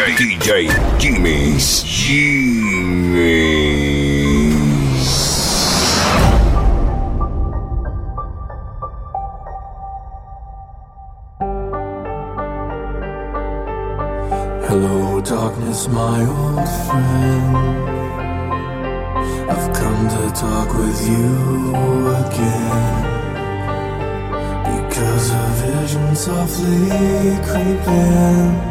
DJ, Jimmy's Jimmy's. Hello, darkness, my old friend. I've come to talk with you again. Because a vision softly creeping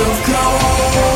of gold.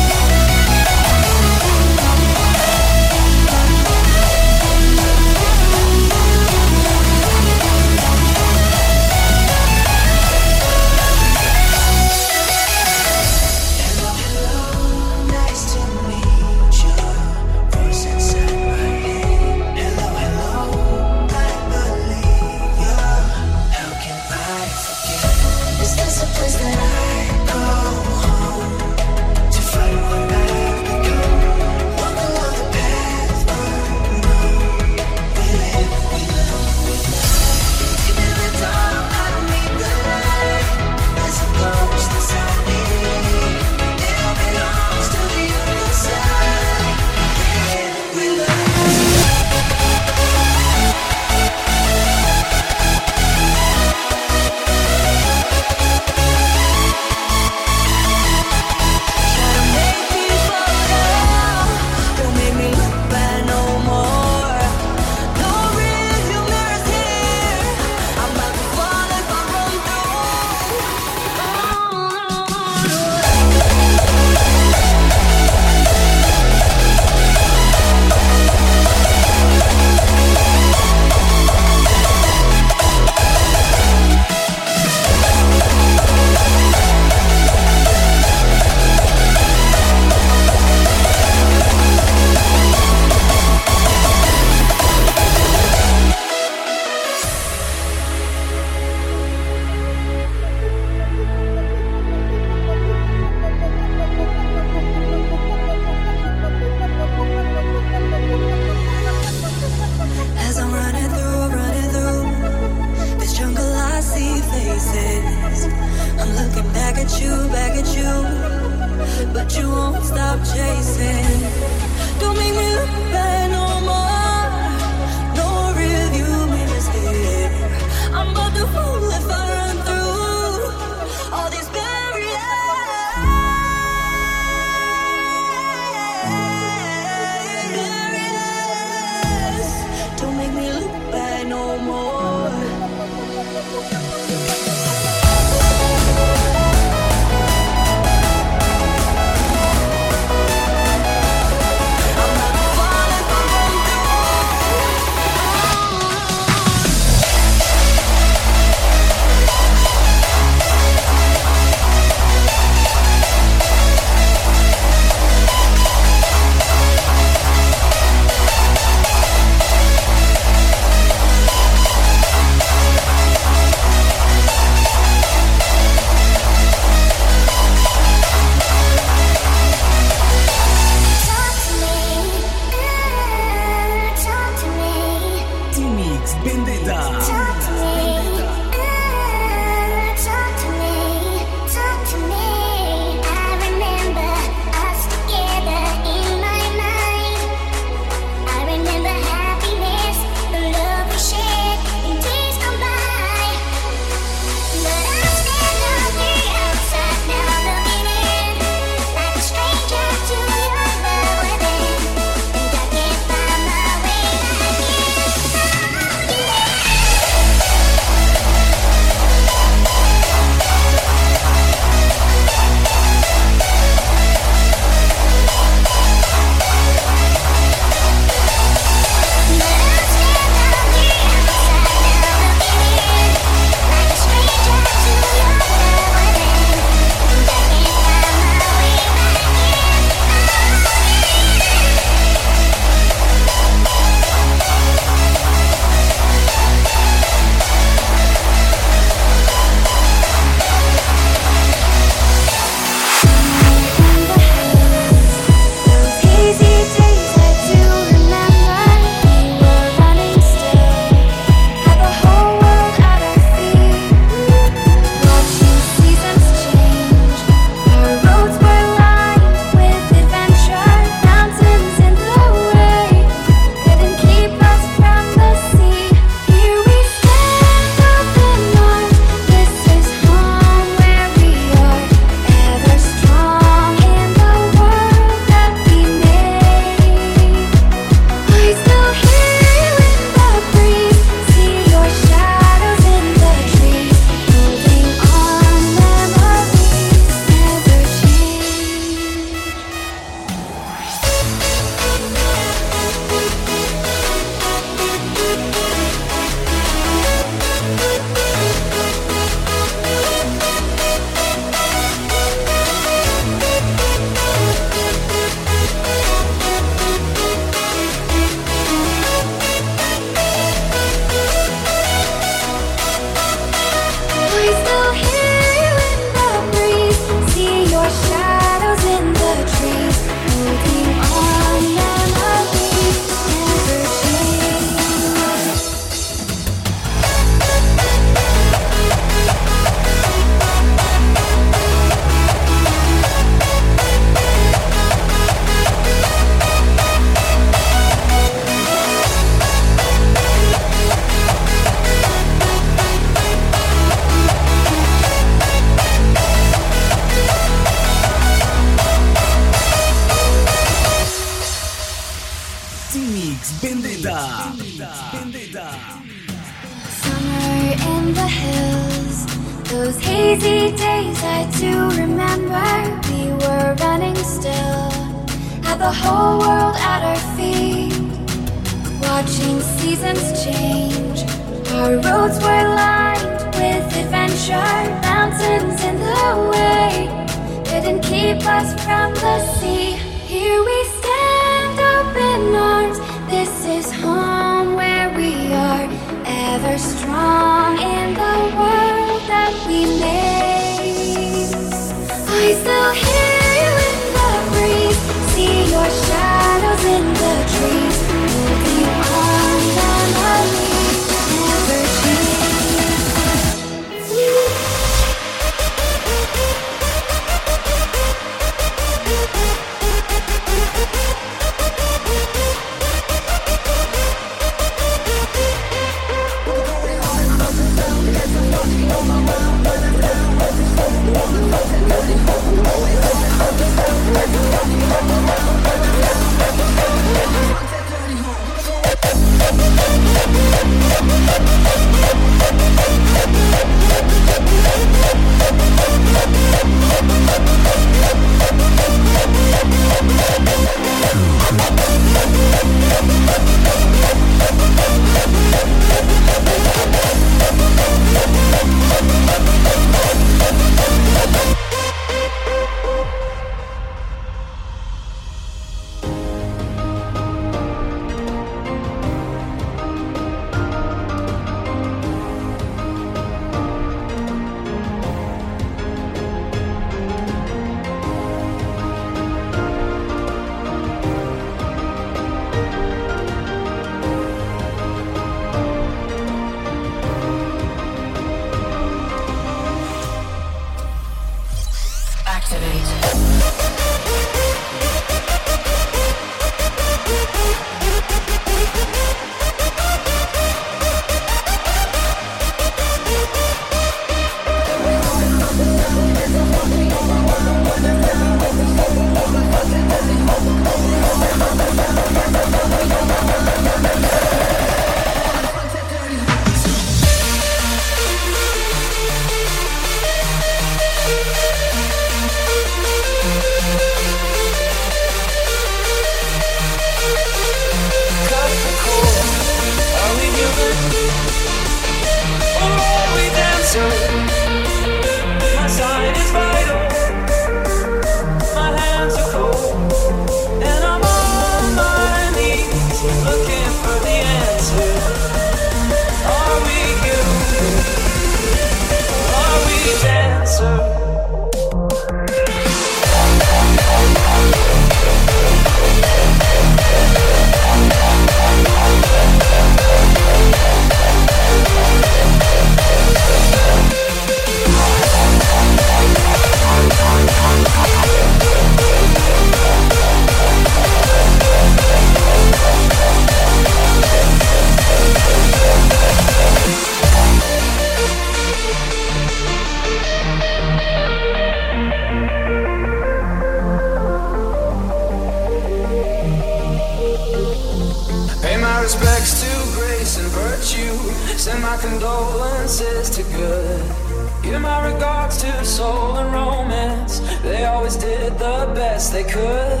the best they could.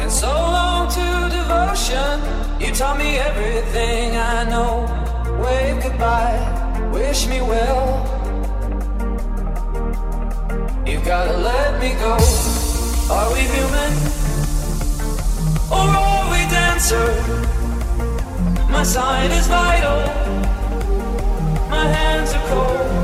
And so long to devotion, you taught me everything I know. Wave goodbye, wish me well. You've gotta let me go. Are we human? Or are we dancer? My sign is vital, my hands are cold.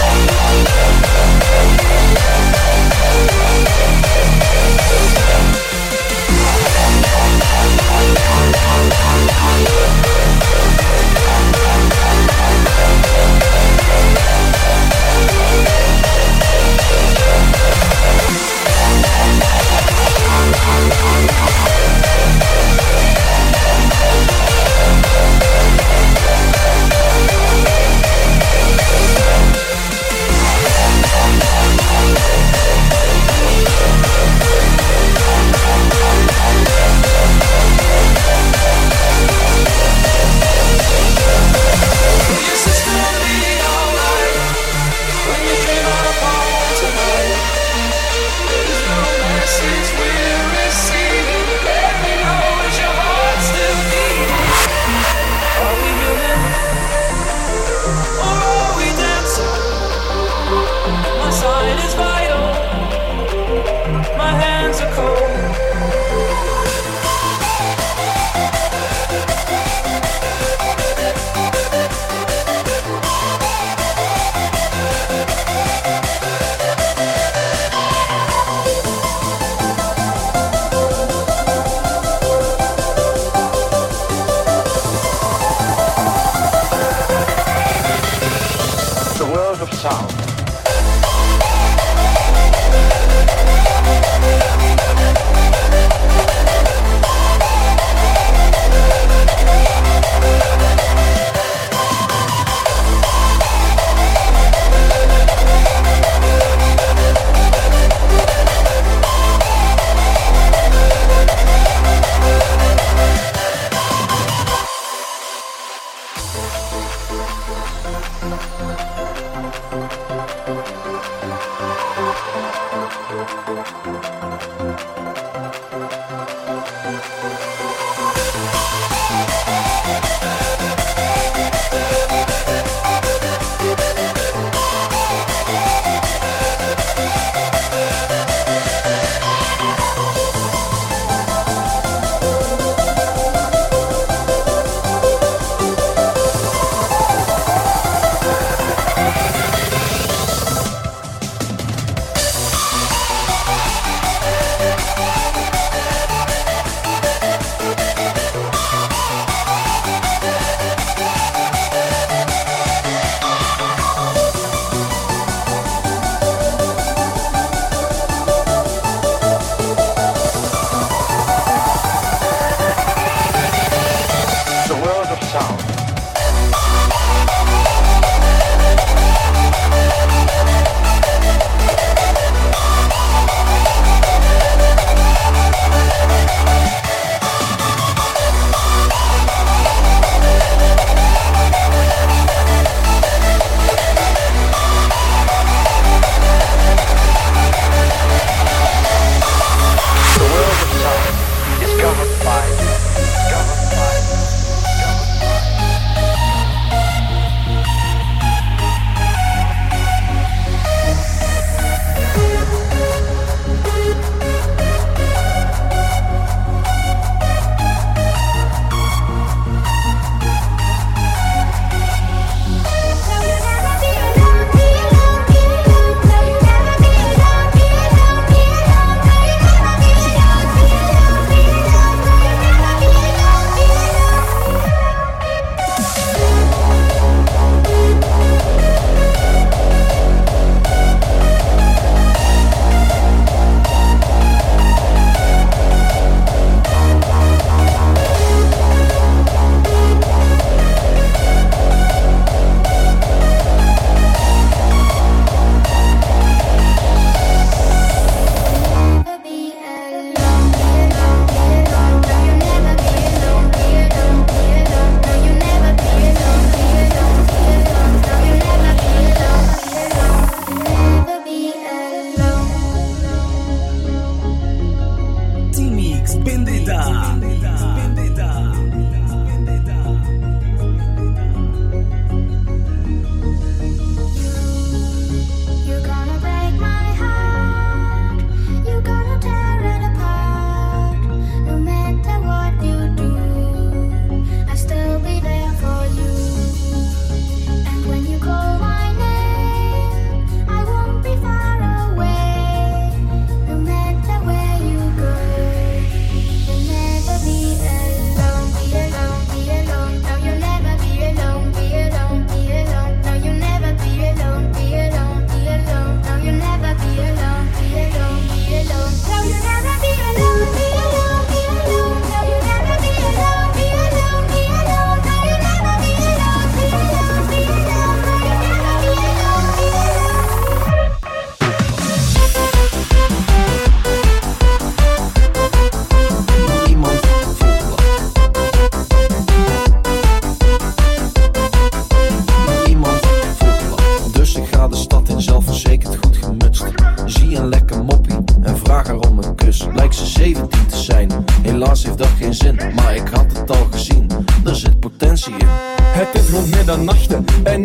world of sound.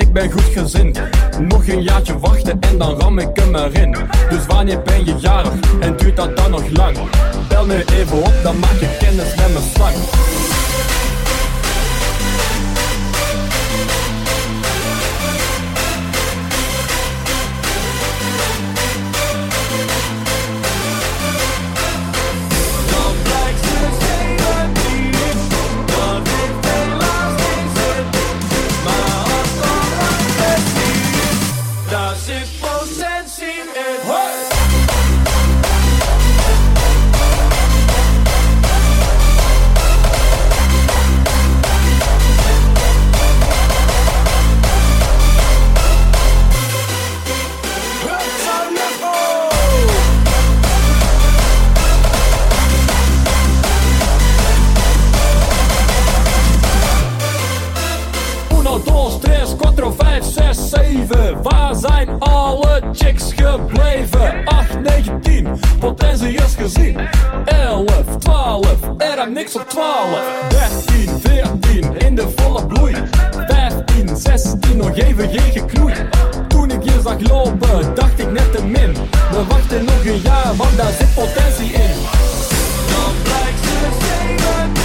ik ben goed gezind. Nog een jaartje wachten en dan ram ik hem erin. Dus wanneer ben je jarig en duurt dat dan nog lang? Bel me even op, dan maak je kennis met mijn slang. 11, 12, er heb niks op 12. 13, 14, in de volle bloei. 15, 16, nog even geen geknoei. Toen ik je zag lopen, dacht ik net te min. We wachten nog een jaar, want daar zit potentie in. Dan blijkt ze 17,